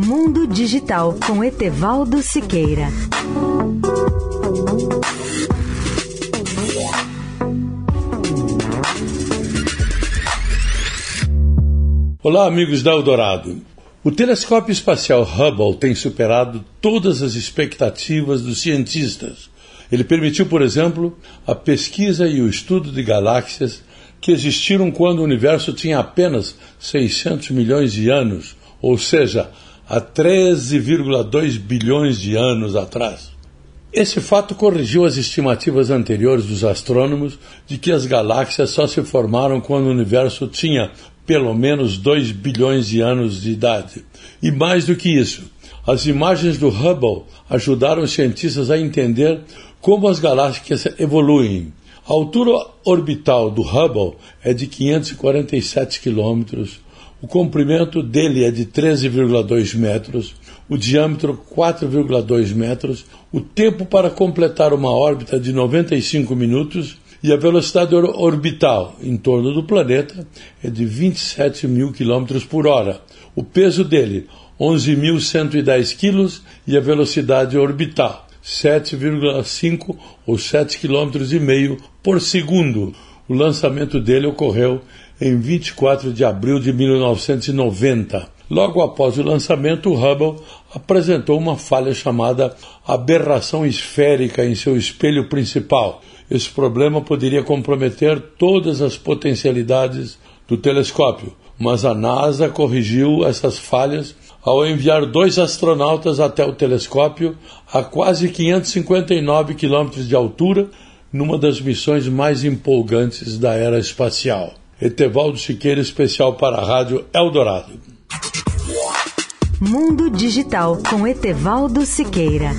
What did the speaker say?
Mundo Digital com Etevaldo Siqueira. Olá, amigos da Eldorado. O telescópio espacial Hubble tem superado todas as expectativas dos cientistas. Ele permitiu, por exemplo, a pesquisa e o estudo de galáxias que existiram quando o universo tinha apenas 600 milhões de anos, ou seja, há 13,2 bilhões de anos atrás. Esse fato corrigiu as estimativas anteriores dos astrônomos de que as galáxias só se formaram quando o universo tinha pelo menos 2 bilhões de anos de idade. E mais do que isso, as imagens do Hubble ajudaram os cientistas a entender como as galáxias evoluem. A altura orbital do Hubble é de 547 quilômetros, o comprimento dele é de 13,2 metros, o diâmetro 4,2 metros, o tempo para completar uma órbita de 95 minutos e a velocidade orbital em torno do planeta é de 27 mil quilômetros por hora. O peso dele, 11.110 quilos, e a velocidade orbital, 7,5 ou 7,5 km por segundo. O lançamento dele ocorreu em 24 de abril de 1990. Logo após o lançamento, o Hubble apresentou uma falha chamada aberração esférica em seu espelho principal. Esse problema poderia comprometer todas as potencialidades do telescópio, mas a NASA corrigiu essas falhas ao enviar dois astronautas até o telescópio a quase 559 quilômetros de altura, numa das missões mais empolgantes da era espacial. Etevaldo Siqueira, especial para a Rádio Eldorado. Mundo Digital com Etevaldo Siqueira.